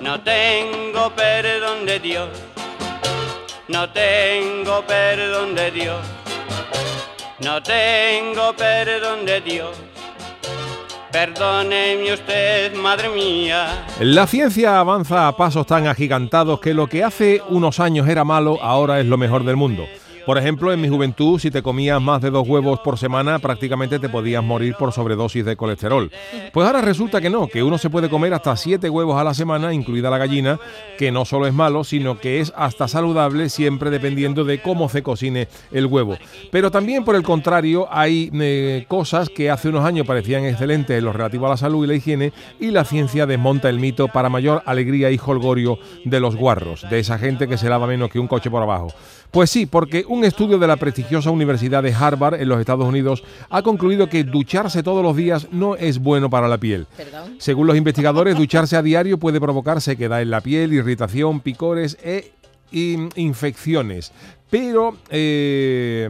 No tengo perdón de Dios, no tengo perdón de Dios, no tengo perdón de Dios. Perdóneme usted, madre mía. La ciencia avanza a pasos tan agigantados que lo que hace unos años era malo ahora es lo mejor del mundo. Por ejemplo, en mi juventud, si te comías más de dos huevos por semana, prácticamente te podías morir por sobredosis de colesterol. Pues ahora resulta que no, que uno se puede comer hasta siete huevos a la semana, incluida la gallina, que no solo es malo, sino que es hasta saludable, siempre dependiendo de cómo se cocine el huevo. Pero también, por el contrario, hay eh, cosas que hace unos años parecían excelentes en lo relativo a la salud y la higiene, y la ciencia desmonta el mito para mayor alegría y holgorio de los guarros, de esa gente que se lava menos que un coche por abajo. Pues sí, porque un estudio de la prestigiosa Universidad de Harvard en los Estados Unidos ha concluido que ducharse todos los días no es bueno para la piel. Según los investigadores, ducharse a diario puede provocar sequedad en la piel, irritación, picores e infecciones. Pero, eh,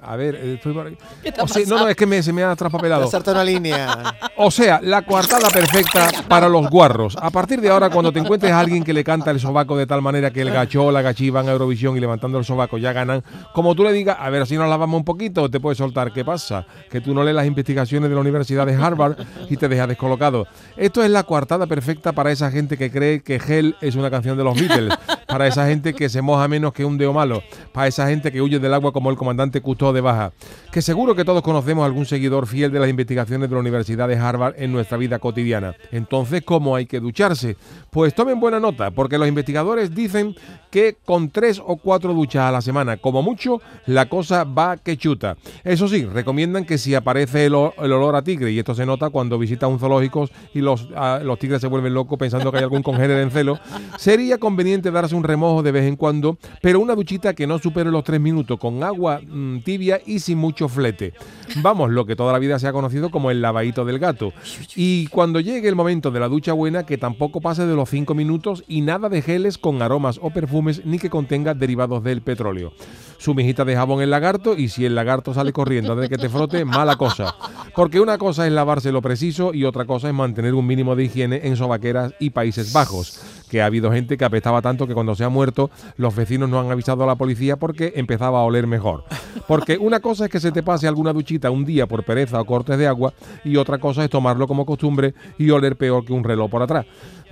a ver, eh, estoy por no, no, es que me, se me ha traspapelado. una línea. O sea, la coartada perfecta para los guarros. A partir de ahora, cuando te encuentres a alguien que le canta el sobaco de tal manera que el gacho o la gachí van a Eurovisión y levantando el sobaco ya ganan, como tú le digas, a ver si nos lavamos un poquito, te puedes soltar. ¿Qué pasa? Que tú no lees las investigaciones de la Universidad de Harvard y te dejas descolocado. Esto es la coartada perfecta para esa gente que cree que Hell es una canción de los Beatles, para esa gente que se moja menos que un dedo malo para esa gente que huye del agua como el comandante Cousteau de Baja, que seguro que todos conocemos algún seguidor fiel de las investigaciones de la Universidad de Harvard en nuestra vida cotidiana. Entonces, ¿cómo hay que ducharse? Pues tomen buena nota, porque los investigadores dicen que con tres o cuatro duchas a la semana, como mucho, la cosa va que chuta. Eso sí, recomiendan que si aparece el, olor a tigre, y esto se nota cuando visita un zoológico y los, ah, los tigres se vuelven locos pensando que hay algún congénere en celo, sería conveniente darse un remojo de vez en cuando, pero una duchita que no supere los tres minutos con agua mm, tibia y sin mucho flete. Vamos, lo que toda la vida se ha conocido como el lavadito del gato. Y cuando llegue el momento de la ducha buena, que tampoco pase de los cinco minutos y nada de geles con aromas o perfumes ni que contenga derivados del petróleo. Su mijita de jabón el lagarto y si el lagarto sale corriendo de que te frote, mala cosa. Porque una cosa es lavarse lo preciso y otra cosa es mantener un mínimo de higiene en sobaqueras y Países Bajos que ha habido gente que apestaba tanto que cuando se ha muerto los vecinos no han avisado a la policía porque empezaba a oler mejor. Porque una cosa es que se te pase alguna duchita un día por pereza o cortes de agua y otra cosa es tomarlo como costumbre y oler peor que un reloj por atrás.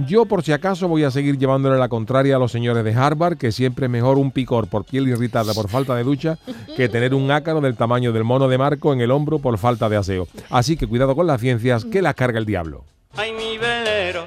Yo por si acaso voy a seguir llevándole la contraria a los señores de Harvard que siempre es mejor un picor por piel irritada por falta de ducha que tener un ácaro del tamaño del mono de Marco en el hombro por falta de aseo. Así que cuidado con las ciencias que las carga el diablo. Ay, mi velero